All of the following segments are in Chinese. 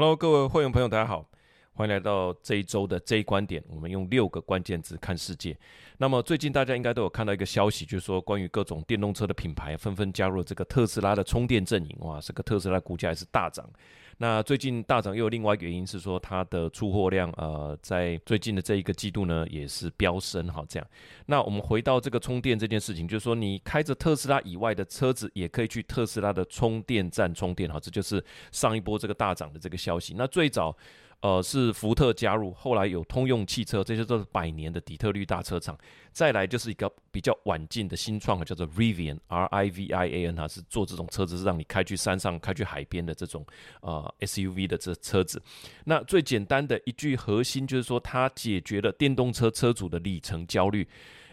Hello，各位会员朋友，大家好，欢迎来到这一周的这一观点。我们用六个关键字看世界。那么最近大家应该都有看到一个消息，就是说关于各种电动车的品牌纷纷加入了这个特斯拉的充电阵营。哇，这个特斯拉股价还是大涨。那最近大涨又有另外一个原因是说它的出货量，呃，在最近的这一个季度呢也是飙升哈。这样，那我们回到这个充电这件事情，就是说你开着特斯拉以外的车子也可以去特斯拉的充电站充电哈。这就是上一波这个大涨的这个消息。那最早。呃，是福特加入，后来有通用汽车，这些都是百年的底特律大车厂。再来就是一个比较晚进的新创，叫做 Rivian，R I V I A N，它是做这种车子，是让你开去山上、开去海边的这种呃 SUV 的这车子。那最简单的一句核心就是说，它解决了电动车车主的里程焦虑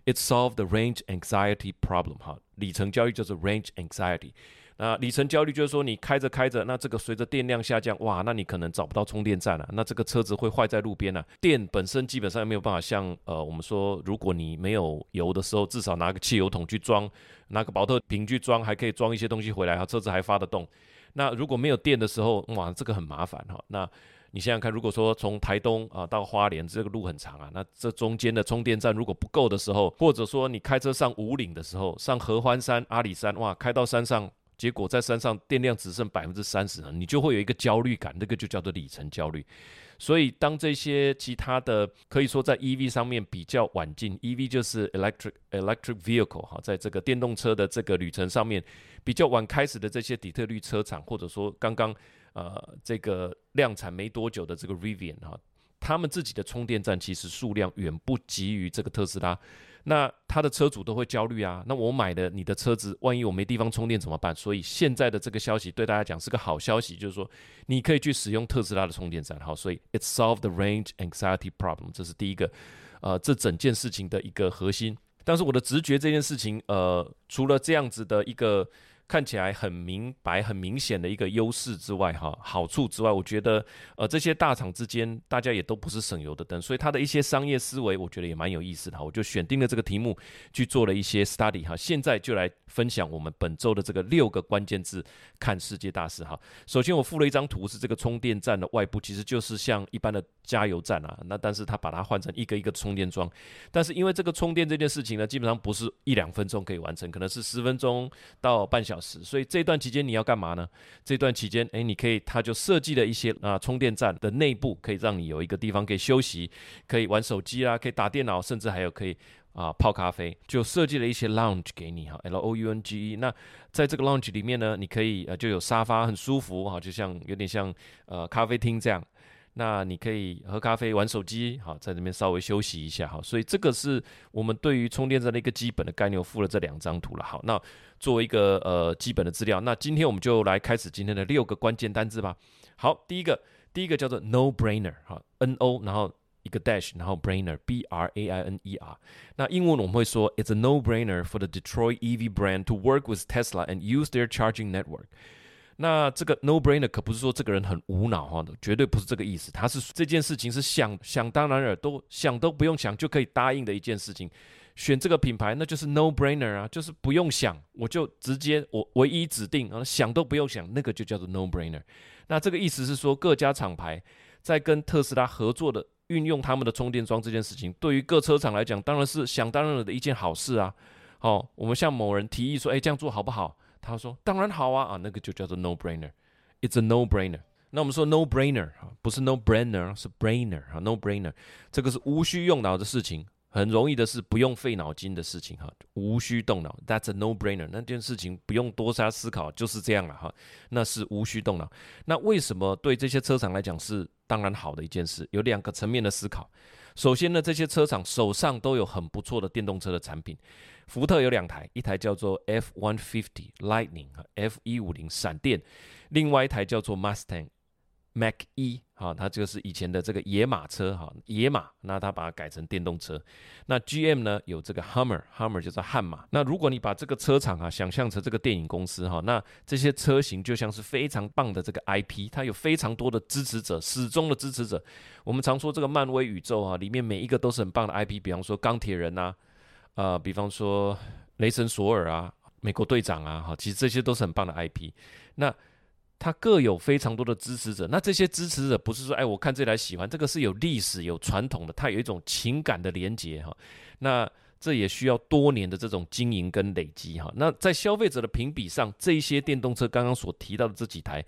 ，It solved the range anxiety problem。哈，里程焦虑就是 range anxiety。那里程焦虑就是说，你开着开着，那这个随着电量下降，哇，那你可能找不到充电站了，那这个车子会坏在路边了。电本身基本上没有办法像呃，我们说，如果你没有油的时候，至少拿个汽油桶去装，拿个保特瓶去装，还可以装一些东西回来，哈，车子还发得动。那如果没有电的时候，哇，这个很麻烦哈。那你想想看，如果说从台东啊到花莲这个路很长啊，那这中间的充电站如果不够的时候，或者说你开车上五岭的时候，上合欢山、阿里山，哇，开到山上。结果在山上电量只剩百分之三十了，你就会有一个焦虑感，那个就叫做里程焦虑。所以当这些其他的可以说在 EV 上面比较晚进，EV 就是 electric electric vehicle 哈，在这个电动车的这个旅程上面比较晚开始的这些底特律车厂，或者说刚刚呃这个量产没多久的这个 Rivian 哈，他们自己的充电站其实数量远不及于这个特斯拉。那他的车主都会焦虑啊，那我买的你的车子，万一我没地方充电怎么办？所以现在的这个消息对大家讲是个好消息，就是说你可以去使用特斯拉的充电站。好，所以 it solved the range anxiety problem，这是第一个，呃，这整件事情的一个核心。但是我的直觉这件事情，呃，除了这样子的一个。看起来很明白、很明显的一个优势之外，哈，好处之外，我觉得，呃，这些大厂之间，大家也都不是省油的灯，所以它的一些商业思维，我觉得也蛮有意思的。哈我就选定了这个题目去做了一些 study，哈，现在就来分享我们本周的这个六个关键字看世界大事，哈。首先，我附了一张图，是这个充电站的外部，其实就是像一般的加油站啊，那但是它把它换成一个一个充电桩，但是因为这个充电这件事情呢，基本上不是一两分钟可以完成，可能是十分钟到半小。所以这段期间你要干嘛呢？这段期间，哎，你可以，他就设计了一些啊充电站的内部，可以让你有一个地方可以休息，可以玩手机啊，可以打电脑，甚至还有可以啊泡咖啡，就设计了一些 lounge 给你哈，L O U N G E。那在这个 lounge 里面呢，你可以呃就有沙发，很舒服哈，就像有点像呃咖啡厅这样。那你可以喝咖啡、玩手机，好，在这边稍微休息一下，好，所以这个是我们对于充电站的一个基本的概念，我附了这两张图了，好，那作为一个呃基本的资料，那今天我们就来开始今天的六个关键单字吧。好，第一个，第一个叫做 no brainer，哈，N O，然后一个 dash，然后 brainer，B R A I N E R。那英文我们会说，it's a no brainer for the Detroit EV brand to work with Tesla and use their charging network。那这个 no brainer 可不是说这个人很无脑哈，绝对不是这个意思。他是这件事情是想想当然尔，都想都不用想就可以答应的一件事情。选这个品牌那就是 no brainer 啊，就是不用想，我就直接我唯一指定啊，想都不用想，那个就叫做 no brainer。那这个意思是说，各家厂牌在跟特斯拉合作的运用他们的充电桩这件事情，对于各车厂来讲，当然是想当然的一件好事啊。好，我们向某人提议说，哎，这样做好不好？他说：“当然好啊，啊，那个就叫做 no brainer，it's a no brainer。那我们说 no brainer 哈，不是 no brainer，是 brainer 哈，no brainer，这个是无需用脑的事情，很容易的是不用费脑筋的事情哈，无需动脑，that's a no brainer。那件事情不用多加思考，就是这样了哈，那是无需动脑。那为什么对这些车厂来讲是当然好的一件事？有两个层面的思考。首先呢，这些车厂手上都有很不错的电动车的产品。福特有两台，一台叫做 F150 Lightning 和 F150 闪电，另外一台叫做 Mustang Mach 一，哈，它就是以前的这个野马车，哈，野马，那它把它改成电动车。那 GM 呢有这个 Hummer，Hummer 就是悍马。那如果你把这个车厂啊想象成这个电影公司，哈，那这些车型就像是非常棒的这个 IP，它有非常多的支持者，始终的支持者。我们常说这个漫威宇宙啊，里面每一个都是很棒的 IP，比方说钢铁人呐。啊，比方说雷神索尔啊，美国队长啊，哈，其实这些都是很棒的 IP。那它各有非常多的支持者。那这些支持者不是说，哎，我看这台喜欢，这个是有历史、有传统的，它有一种情感的连接哈。那这也需要多年的这种经营跟累积哈。那在消费者的评比上，这些电动车刚刚所提到的这几台，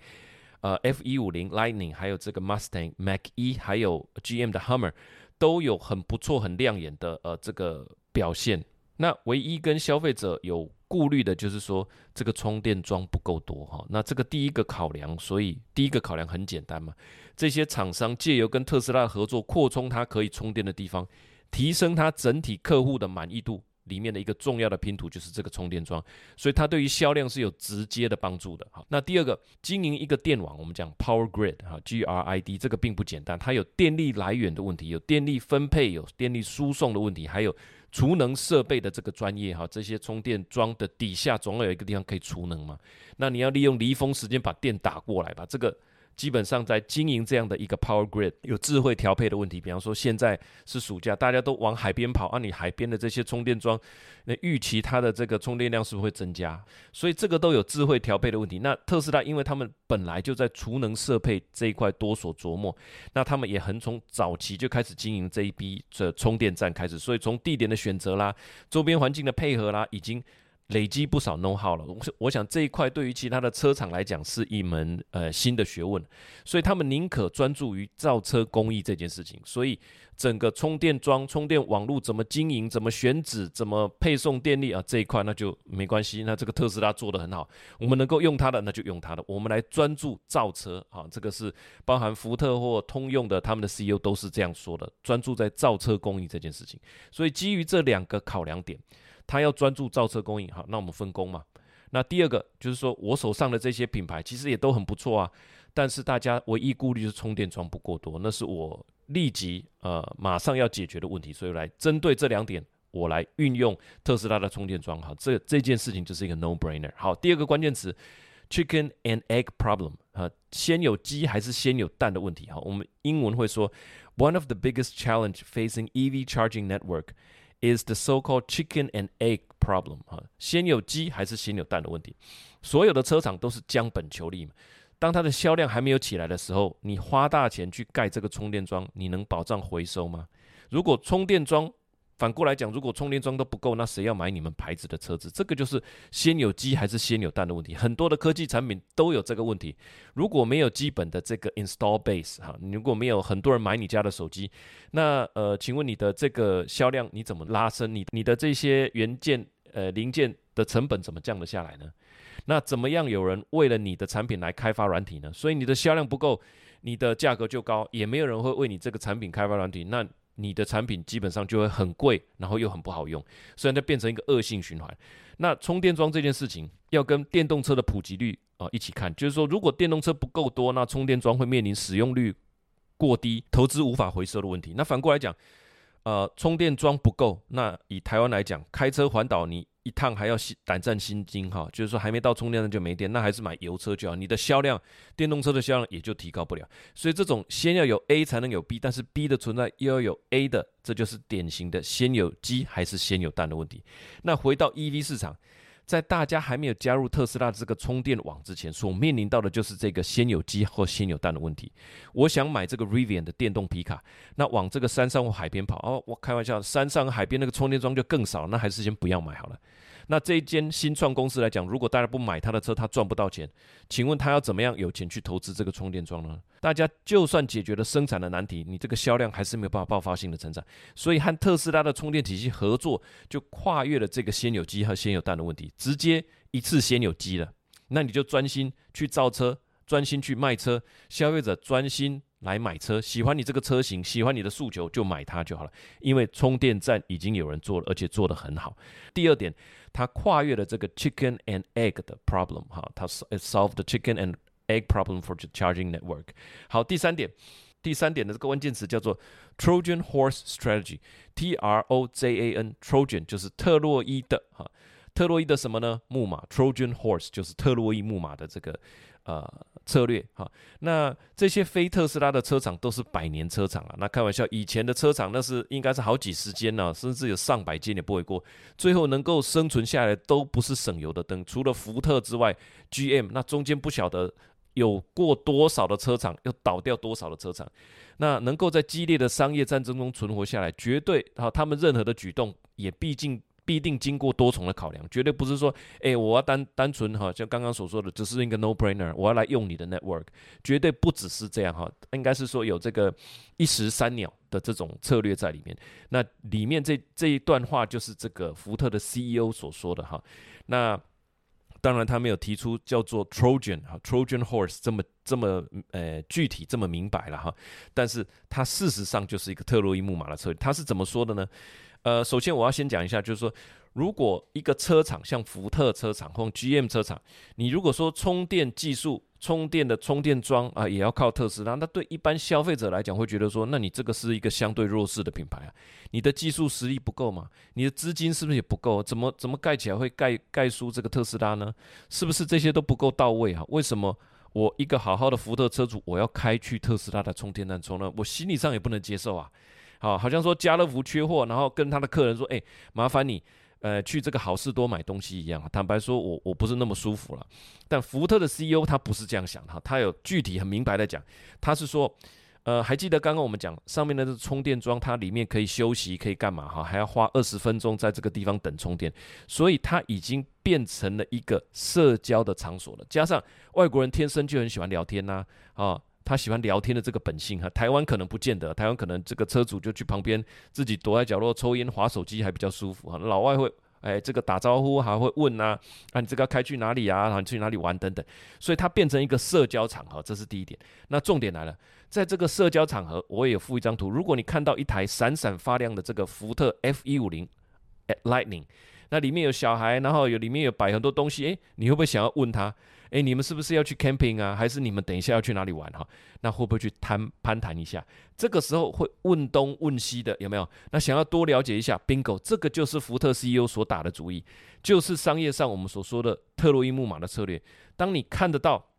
呃，F 一五零 Lightning，还有这个 Mustang Mach E，还有 GM 的 Hummer，都有很不错、很亮眼的呃这个表现。那唯一跟消费者有顾虑的就是说，这个充电桩不够多哈。那这个第一个考量，所以第一个考量很简单嘛，这些厂商借由跟特斯拉合作，扩充它可以充电的地方，提升它整体客户的满意度。里面的一个重要的拼图就是这个充电桩，所以它对于销量是有直接的帮助的。哈，那第二个，经营一个电网，我们讲 power grid 哈，G R I D，这个并不简单，它有电力来源的问题，有电力分配，有电力输送的问题，还有储能设备的这个专业哈，这些充电桩的底下总要有一个地方可以储能嘛，那你要利用离峰时间把电打过来把，这个。基本上在经营这样的一个 power grid 有智慧调配的问题，比方说现在是暑假，大家都往海边跑，啊，你海边的这些充电桩，那预期它的这个充电量是不是会增加？所以这个都有智慧调配的问题。那特斯拉因为他们本来就在储能设备这一块多所琢磨，那他们也很从早期就开始经营这一批这充电站开始，所以从地点的选择啦、周边环境的配合啦，已经。累积不少 know how 了，我我想这一块对于其他的车厂来讲是一门呃新的学问，所以他们宁可专注于造车工艺这件事情。所以整个充电桩、充电网络怎么经营、怎么选址、怎么配送电力啊这一块那就没关系。那这个特斯拉做的很好，我们能够用它的那就用它的，我们来专注造车啊。这个是包含福特或通用的他们的 CEO 都是这样说的，专注在造车工艺这件事情。所以基于这两个考量点。他要专注造车供应，好，那我们分工嘛。那第二个就是说，我手上的这些品牌其实也都很不错啊，但是大家唯一顾虑就是充电桩不够多，那是我立即呃马上要解决的问题。所以来针对这两点，我来运用特斯拉的充电桩，好，这这件事情就是一个 no brainer。好，第二个关键词，chicken and egg problem，啊，先有鸡还是先有蛋的问题。好，我们英文会说，one of the biggest challenge facing EV charging network。Is the so-called chicken and egg problem 哈，先有鸡还是先有蛋的问题。所有的车厂都是将本求利嘛。当它的销量还没有起来的时候，你花大钱去盖这个充电桩，你能保障回收吗？如果充电桩反过来讲，如果充电桩都不够，那谁要买你们牌子的车子？这个就是先有鸡还是先有蛋的问题。很多的科技产品都有这个问题。如果没有基本的这个 install base 哈，如果没有很多人买你家的手机，那呃，请问你的这个销量你怎么拉升？你你的这些元件呃零件的成本怎么降得下来呢？那怎么样有人为了你的产品来开发软体呢？所以你的销量不够，你的价格就高，也没有人会为你这个产品开发软体。那你的产品基本上就会很贵，然后又很不好用，所以它变成一个恶性循环。那充电桩这件事情要跟电动车的普及率啊一起看，就是说如果电动车不够多，那充电桩会面临使用率过低、投资无法回收的问题。那反过来讲，呃，充电桩不够，那以台湾来讲，开车环岛你。一趟还要心胆战心惊哈，就是说还没到充电站就没电，那还是买油车就好，你的销量，电动车的销量也就提高不了。所以这种先要有 A 才能有 B，但是 B 的存在又要有 A 的，这就是典型的先有鸡还是先有蛋的问题。那回到 EV 市场。在大家还没有加入特斯拉这个充电网之前，所面临到的就是这个先有鸡或先有蛋的问题。我想买这个 Rivian 的电动皮卡，那往这个山上或海边跑哦，我开玩笑，山上海边那个充电桩就更少，那还是先不要买好了。那这一间新创公司来讲，如果大家不买他的车，他赚不到钱。请问他要怎么样有钱去投资这个充电桩呢？大家就算解决了生产的难题，你这个销量还是没有办法爆发性的成长。所以和特斯拉的充电体系合作，就跨越了这个先有鸡和先有蛋的问题，直接一次先有鸡了。那你就专心去造车，专心去卖车，消费者专心。来买车，喜欢你这个车型，喜欢你的诉求，就买它就好了。因为充电站已经有人做了，而且做得很好。第二点，它跨越了这个 chicken and egg 的 problem，哈，它 solve the chicken and egg problem for the charging network。好，第三点，第三点的这个关键词叫做 Trojan horse strategy，T R O J A N，Trojan 就是特洛伊的，哈，特洛伊的什么呢？木马，Trojan horse 就是特洛伊木马的这个。呃，策略哈，那这些非特斯拉的车厂都是百年车厂啊。那开玩笑，以前的车厂那是应该是好几十间呢，甚至有上百间也不为过。最后能够生存下来都不是省油的灯，除了福特之外，GM 那中间不晓得有过多少的车厂，又倒掉多少的车厂。那能够在激烈的商业战争中存活下来，绝对啊，他们任何的举动也毕竟必定经过多重的考量，绝对不是说，哎，我要单单纯哈，像刚刚所说的，只是一个 no brainer，我要来用你的 network，绝对不只是这样哈，应该是说有这个一石三鸟的这种策略在里面。那里面这这一段话就是这个福特的 CEO 所说的哈，那。当然，他没有提出叫做 Trojan 哈 Trojan Horse 这么这么呃具体这么明白了哈，但是它事实上就是一个特洛伊木马的策略。他是怎么说的呢？呃，首先我要先讲一下，就是说。如果一个车厂像福特车厂或 GM 车厂，你如果说充电技术、充电的充电桩啊，也要靠特斯拉，那对一般消费者来讲会觉得说，那你这个是一个相对弱势的品牌啊，你的技术实力不够嘛？你的资金是不是也不够？怎么怎么盖起来会盖盖输这个特斯拉呢？是不是这些都不够到位啊？为什么我一个好好的福特车主，我要开去特斯拉的充电站充呢？我心理上也不能接受啊！好，好像说家乐福缺货，然后跟他的客人说，哎，麻烦你。呃，去这个好事多买东西一样，坦白说，我我不是那么舒服了。但福特的 CEO 他不是这样想哈，他有具体很明白的讲，他是说，呃，还记得刚刚我们讲上面的这充电桩，它里面可以休息，可以干嘛哈？还要花二十分钟在这个地方等充电，所以它已经变成了一个社交的场所了。加上外国人天生就很喜欢聊天呐，啊。他喜欢聊天的这个本性哈，台湾可能不见得，台湾可能这个车主就去旁边自己躲在角落抽烟、划手机还比较舒服哈。老外会哎，这个打招呼还会问啊，啊你这个开去哪里啊？然后去哪里玩等等，所以它变成一个社交场合，这是第一点。那重点来了，在这个社交场合，我也附一张图，如果你看到一台闪闪发亮的这个福特 F 一五零 Lightning，那里面有小孩，然后有里面有摆很多东西，哎，你会不会想要问他？哎，你们是不是要去 camping 啊？还是你们等一下要去哪里玩哈？那会不会去谈攀谈一下？这个时候会问东问西的，有没有？那想要多了解一下，bingo，这个就是福特 CEO 所打的主意，就是商业上我们所说的特洛伊木马的策略。当你看得到。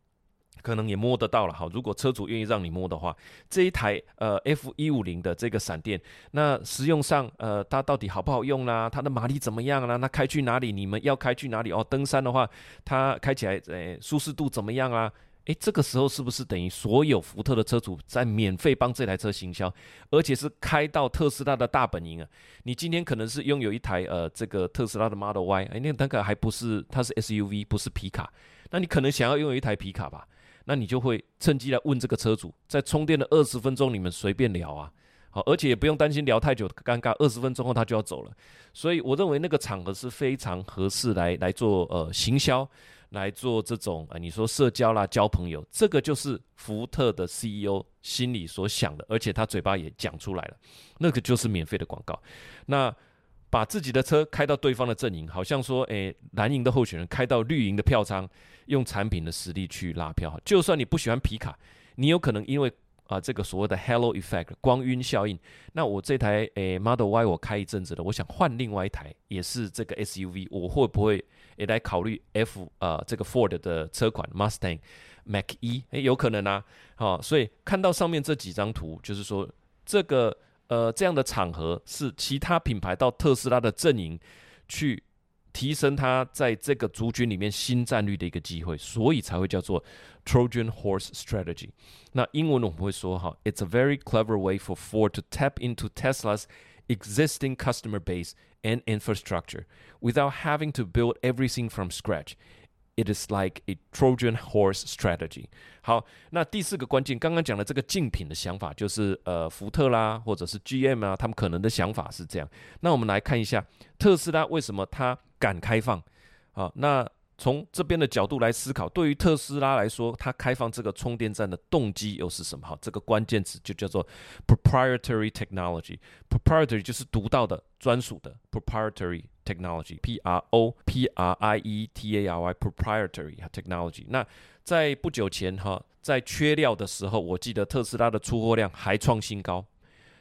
可能也摸得到了哈，如果车主愿意让你摸的话，这一台呃 F 一五零的这个闪电，那实用上呃它到底好不好用啦？它的马力怎么样啦？那开去哪里？你们要开去哪里？哦，登山的话，它开起来诶舒适度怎么样啊？诶，这个时候是不是等于所有福特的车主在免费帮这台车行销，而且是开到特斯拉的大本营啊？你今天可能是拥有一台呃这个特斯拉的 Model Y，哎，那那个还不是它是 SUV，不是皮卡，那你可能想要拥有一台皮卡吧？那你就会趁机来问这个车主，在充电的二十分钟，你们随便聊啊，好，而且也不用担心聊太久尴尬，二十分钟后他就要走了，所以我认为那个场合是非常合适来来做呃行销，来做这种呃你说社交啦交朋友，这个就是福特的 CEO 心里所想的，而且他嘴巴也讲出来了，那个就是免费的广告，那。把自己的车开到对方的阵营，好像说，诶，蓝营的候选人开到绿营的票仓，用产品的实力去拉票。就算你不喜欢皮卡，你有可能因为啊这个所谓的 Halo Effect 光晕效应，那我这台诶 Model Y 我开一阵子了，我想换另外一台也是这个 SUV，我会不会也来考虑 F 啊这个 Ford 的车款 Mustang Mach E？诶，有可能啊。好，所以看到上面这几张图，就是说这个。呃，这样的场合是其他品牌到特斯拉的阵营去提升它在这个族群里面新战略的一个机会，所以才会叫做 Trojan Horse Strategy。那英文我们会说哈，It's a very clever way for Ford to tap into Tesla's existing customer base and infrastructure without having to build everything from scratch. It is like a Trojan horse strategy。好，那第四个关键，刚刚讲的这个竞品的想法，就是呃，福特啦，或者是 GM 啊，他们可能的想法是这样。那我们来看一下特斯拉为什么它敢开放？好，那。从这边的角度来思考，对于特斯拉来说，它开放这个充电站的动机又是什么？好，这个关键词就叫做 proprietary technology。proprietary 就是独到的、专属的 proprietary technology，P R O P R I E T A R Y，proprietary technology。那在不久前哈，在缺料的时候，我记得特斯拉的出货量还创新高，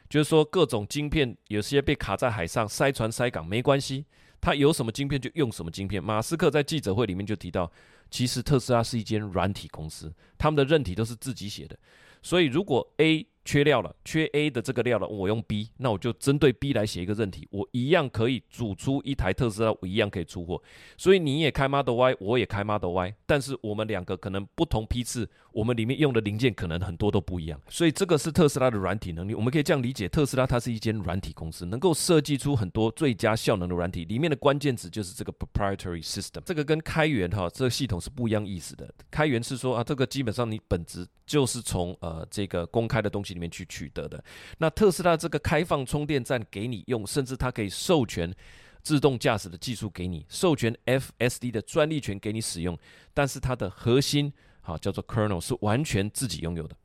就是说各种晶片有些被卡在海上，塞船塞港没关系。他有什么晶片就用什么晶片。马斯克在记者会里面就提到，其实特斯拉是一间软体公司，他们的韧体都是自己写的。所以如果 A 缺料了，缺 A 的这个料了，我用 B，那我就针对 B 来写一个任题，我一样可以组出一台特斯拉，我一样可以出货。所以你也开 Model Y，我也开 Model Y，但是我们两个可能不同批次，我们里面用的零件可能很多都不一样。所以这个是特斯拉的软体能力，我们可以这样理解，特斯拉它是一间软体公司，能够设计出很多最佳效能的软体，里面的关键词就是这个 proprietary system。这个跟开源哈这个系统是不一样意思的。开源是说啊，这个基本上你本质就是从呃这个公开的东西里面去取得。的那特斯拉这个开放充电站给你用，甚至它可以授权自动驾驶的技术给你，授权 FSD 的专利权给你使用，但是它的核心好叫做 kernel 是完全自己拥有的。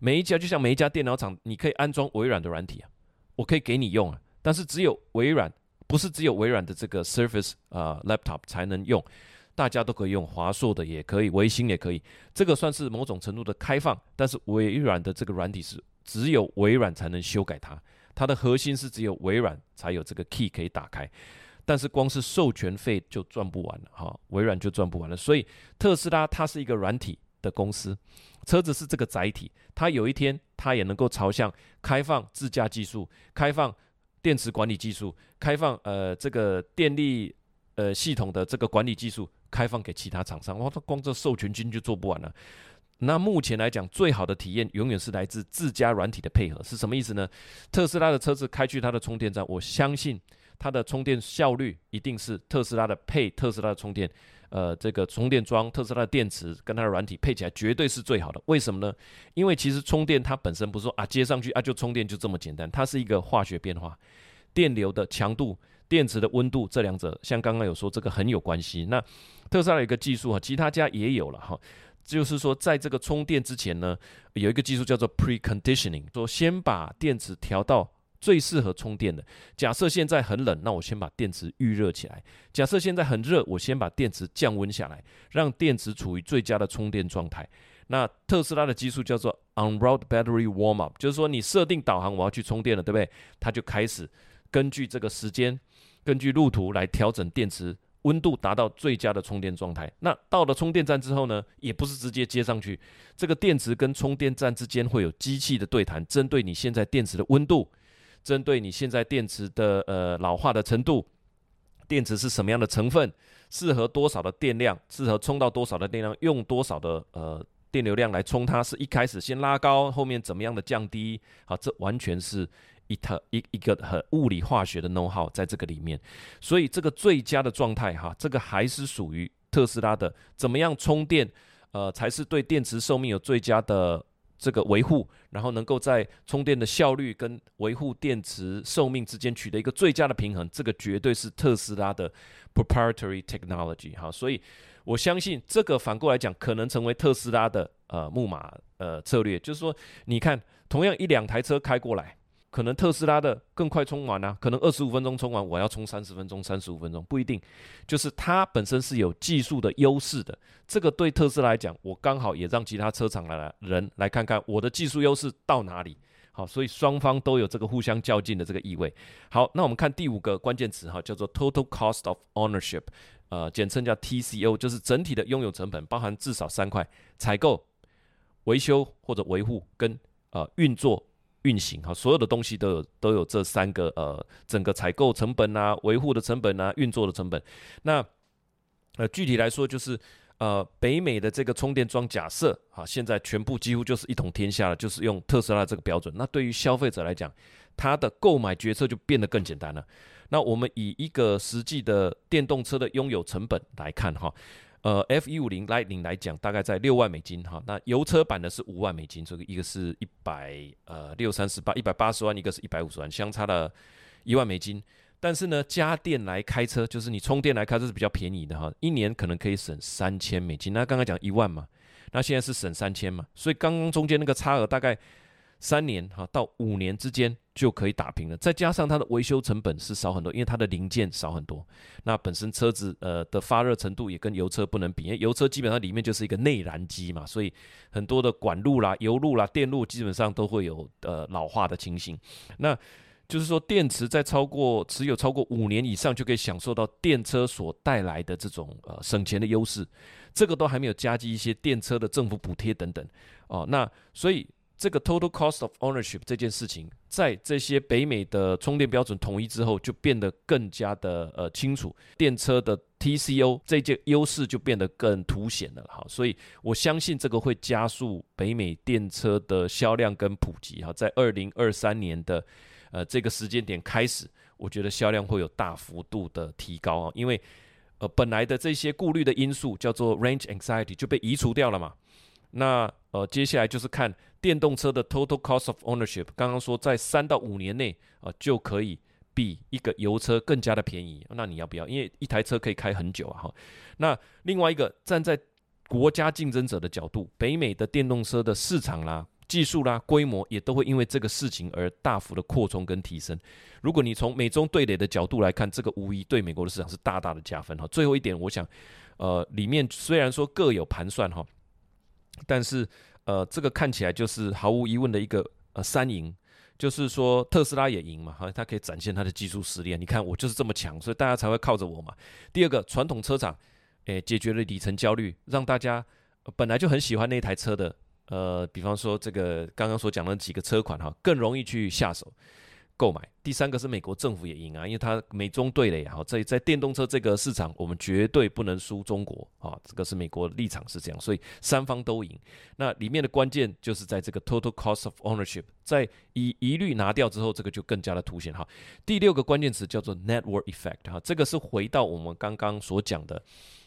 每一家就像每一家电脑厂，你可以安装微软的软体啊，我可以给你用啊，但是只有微软不是只有微软的这个 Surface 啊 laptop 才能用，大家都可以用，华硕的也可以，微星也可以，这个算是某种程度的开放，但是微软的这个软体是。只有微软才能修改它，它的核心是只有微软才有这个 key 可以打开，但是光是授权费就赚不完了哈，微软就赚不完了。所以特斯拉它是一个软体的公司，车子是这个载体，它有一天它也能够朝向开放自驾技术、开放电池管理技术、开放呃这个电力呃系统的这个管理技术开放给其他厂商，哇，它光这授权金就做不完了。那目前来讲，最好的体验永远是来自自家软体的配合，是什么意思呢？特斯拉的车子开去它的充电站，我相信它的充电效率一定是特斯拉的配特斯拉的充电，呃，这个充电桩、特斯拉的电池跟它的软体配起来绝对是最好的。为什么呢？因为其实充电它本身不是说啊接上去啊就充电就这么简单，它是一个化学变化，电流的强度、电池的温度这两者，像刚刚有说这个很有关系。那特斯拉有一个技术哈，其他家也有了哈。就是说，在这个充电之前呢，有一个技术叫做 preconditioning，说先把电池调到最适合充电的。假设现在很冷，那我先把电池预热起来；假设现在很热，我先把电池降温下来，让电池处于最佳的充电状态。那特斯拉的技术叫做 on route battery warm up，就是说你设定导航我要去充电了，对不对？它就开始根据这个时间，根据路途来调整电池。温度达到最佳的充电状态，那到了充电站之后呢，也不是直接接上去，这个电池跟充电站之间会有机器的对谈，针对你现在电池的温度，针对你现在电池的呃老化的程度，电池是什么样的成分，适合多少的电量，适合充到多少的电量，用多少的呃电流量来充它，是一开始先拉高，后面怎么样的降低，好，这完全是。一特一一个很物理化学的 know how 在这个里面，所以这个最佳的状态哈，这个还是属于特斯拉的。怎么样充电，呃，才是对电池寿命有最佳的这个维护，然后能够在充电的效率跟维护电池寿命之间取得一个最佳的平衡，这个绝对是特斯拉的 proprietary technology 哈。所以我相信这个反过来讲，可能成为特斯拉的呃木马呃策略，就是说，你看同样一两台车开过来。可能特斯拉的更快充完啊，可能二十五分钟充完，我要充三十分钟、三十五分钟，不一定。就是它本身是有技术的优势的，这个对特斯拉来讲，我刚好也让其他车厂来人来看看我的技术优势到哪里。好，所以双方都有这个互相较劲的这个意味。好，那我们看第五个关键词哈，叫做 Total Cost of Ownership，呃，简称叫 TCO，就是整体的拥有成本，包含至少三块：采购、维修或者维护跟呃运作。运行哈，所有的东西都有都有这三个呃，整个采购成本啊、维护的成本啊、运作的成本。那呃，具体来说就是呃，北美的这个充电桩，假设啊，现在全部几乎就是一统天下了，就是用特斯拉这个标准。那对于消费者来讲，他的购买决策就变得更简单了。那我们以一个实际的电动车的拥有成本来看哈。呃，F 一五零 Lightning 来讲，大概在六万美金哈。那油车版的是五万美金，这个一个是一百呃六三十八一百八十万，一个是一百五十万，相差了一万美金。但是呢，加电来开车，就是你充电来开车是比较便宜的哈，一年可能可以省三千美金。那刚刚讲一万嘛，那现在是省三千嘛，所以刚刚中间那个差额大概。三年哈到五年之间就可以打平了，再加上它的维修成本是少很多，因为它的零件少很多。那本身车子呃的发热程度也跟油车不能比，因为油车基本上里面就是一个内燃机嘛，所以很多的管路啦、油路啦、电路基本上都会有呃老化的情形。那就是说，电池在超过持有超过五年以上，就可以享受到电车所带来的这种呃省钱的优势。这个都还没有加计一些电车的政府补贴等等哦。那所以。这个 total cost of ownership 这件事情，在这些北美的充电标准统一之后，就变得更加的呃清楚，电车的 TCO 这件优势就变得更凸显了哈。所以我相信这个会加速北美电车的销量跟普及哈。在二零二三年的呃这个时间点开始，我觉得销量会有大幅度的提高啊，因为呃本来的这些顾虑的因素叫做 range anxiety 就被移除掉了嘛。那呃，接下来就是看电动车的 total cost of ownership。刚刚说在三到五年内啊，就可以比一个油车更加的便宜。那你要不要？因为一台车可以开很久啊。哈，那另外一个站在国家竞争者的角度，北美的电动车的市场啦、技术啦、规模也都会因为这个事情而大幅的扩充跟提升。如果你从美中对垒的角度来看，这个无疑对美国的市场是大大的加分哈。最后一点，我想，呃，里面虽然说各有盘算哈。但是，呃，这个看起来就是毫无疑问的一个呃三赢，就是说特斯拉也赢嘛，哈，它可以展现它的技术实力。你看我就是这么强，所以大家才会靠着我嘛。第二个，传统车厂，诶，解决了里程焦虑，让大家本来就很喜欢那台车的，呃，比方说这个刚刚所讲的几个车款哈，更容易去下手。购买第三个是美国政府也赢啊，因为它美中对垒哈，在在电动车这个市场，我们绝对不能输中国啊，这个是美国立场是这样，所以三方都赢。那里面的关键就是在这个 total cost of ownership，在一一律拿掉之后，这个就更加的凸显哈。第六个关键词叫做 network effect 哈，这个是回到我们刚刚所讲的。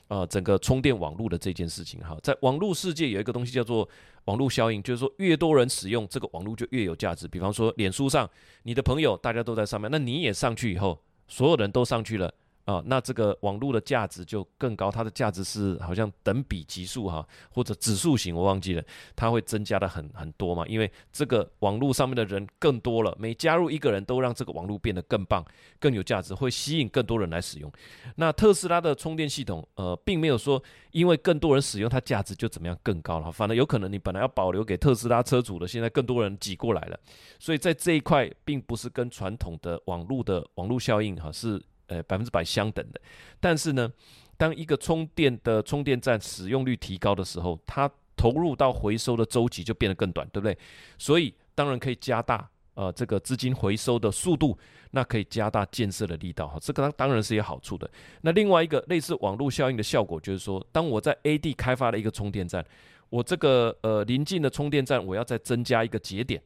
呃，整个充电网络的这件事情哈，在网络世界有一个东西叫做网络效应，就是说越多人使用这个网络就越有价值。比方说，脸书上你的朋友大家都在上面，那你也上去以后，所有人都上去了。啊，那这个网络的价值就更高，它的价值是好像等比级数哈，或者指数型，我忘记了，它会增加的很很多嘛，因为这个网络上面的人更多了，每加入一个人都让这个网络变得更棒、更有价值，会吸引更多人来使用。那特斯拉的充电系统，呃，并没有说因为更多人使用它价值就怎么样更高了，反正有可能你本来要保留给特斯拉车主的，现在更多人挤过来了，所以在这一块并不是跟传统的网络的网络效应哈是。呃，百分之百相等的，但是呢，当一个充电的充电站使用率提高的时候，它投入到回收的周期就变得更短，对不对？所以当然可以加大呃这个资金回收的速度，那可以加大建设的力道哈，这个当当然是有好处的。那另外一个类似网络效应的效果，就是说，当我在 A 地开发了一个充电站，我这个呃临近的充电站，我要再增加一个节点。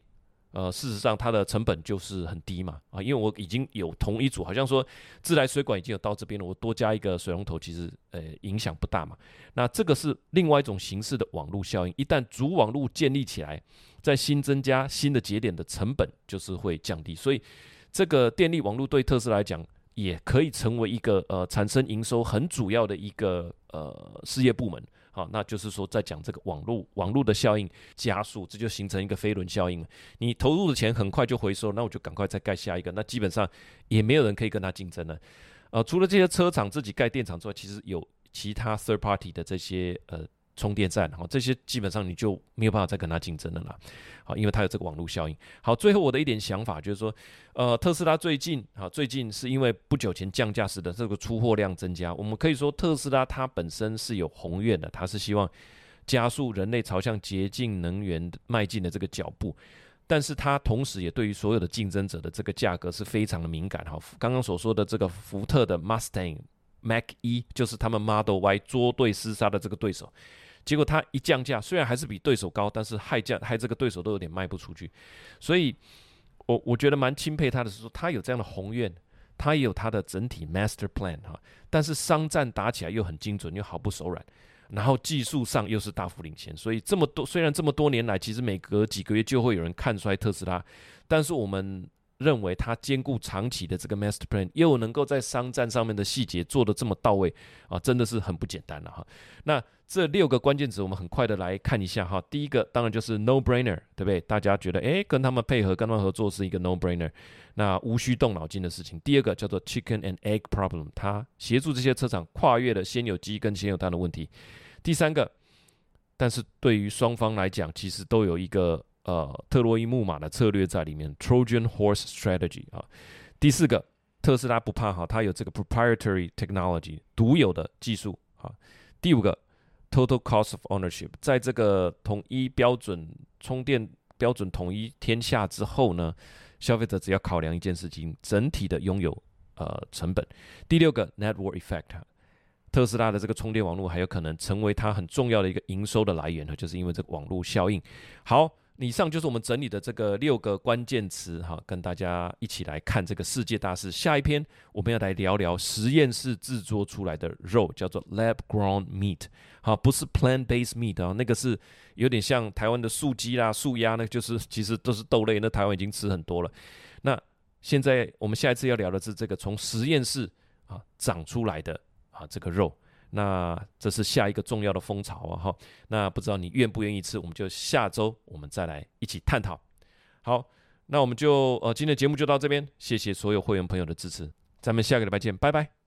呃，事实上它的成本就是很低嘛，啊，因为我已经有同一组，好像说自来水管已经有到这边了，我多加一个水龙头，其实呃影响不大嘛。那这个是另外一种形式的网络效应，一旦主网络建立起来，在新增加新的节点的成本就是会降低，所以这个电力网络对特斯拉来讲也可以成为一个呃产生营收很主要的一个呃事业部门。好，那就是说，在讲这个网络网络的效应加速，这就形成一个飞轮效应了。你投入的钱很快就回收，那我就赶快再盖下一个，那基本上也没有人可以跟他竞争了。呃，除了这些车厂自己盖电厂之外，其实有其他 third party 的这些呃。充电站，哈，这些基本上你就没有办法再跟它竞争了啦，好，因为它有这个网络效应。好，最后我的一点想法就是说，呃，特斯拉最近，哈，最近是因为不久前降价时的这个出货量增加，我们可以说特斯拉它本身是有宏愿的，它是希望加速人类朝向洁净能源迈进的这个脚步，但是它同时也对于所有的竞争者的这个价格是非常的敏感，哈，刚刚所说的这个福特的 Mustang Mac 一就是他们 Model Y 捉对厮杀的这个对手。结果他一降价，虽然还是比对手高，但是害价害这个对手都有点卖不出去，所以我我觉得蛮钦佩他的是说，他有这样的宏愿，他也有他的整体 master plan 哈，但是商战打起来又很精准，又毫不手软，然后技术上又是大幅领先，所以这么多虽然这么多年来，其实每隔几个月就会有人看衰特斯拉，但是我们。认为它兼顾长期的这个 master plan，又能够在商战上面的细节做得这么到位啊，真的是很不简单了哈。那这六个关键词，我们很快的来看一下哈。第一个当然就是 no brainer，对不对？大家觉得诶，跟他们配合，跟他们合作是一个 no brainer，那无需动脑筋的事情。第二个叫做 chicken and egg problem，它协助这些车厂跨越了先有鸡跟先有蛋的问题。第三个，但是对于双方来讲，其实都有一个。呃，特洛伊木马的策略在里面，Trojan Horse Strategy 啊。第四个，特斯拉不怕哈，它有这个 proprietary technology 独有的技术啊。第五个，Total Cost of Ownership 在这个统一标准充电标准统一天下之后呢，消费者只要考量一件事情，整体的拥有呃成本。第六个 network effect，特斯拉的这个充电网络还有可能成为它很重要的一个营收的来源呢，就是因为这个网络效应。好。以上就是我们整理的这个六个关键词哈，跟大家一起来看这个世界大事。下一篇我们要来聊聊实验室制作出来的肉，叫做 lab grown meat，好，不是 plant based meat 啊，那个是有点像台湾的素鸡啦、素鸭，那就是其实都是豆类，那台湾已经吃很多了。那现在我们下一次要聊的是这个从实验室啊长出来的啊这个肉。那这是下一个重要的风潮啊！哈，那不知道你愿不愿意吃？我们就下周我们再来一起探讨。好，那我们就呃今天的节目就到这边，谢谢所有会员朋友的支持，咱们下个礼拜见，拜拜。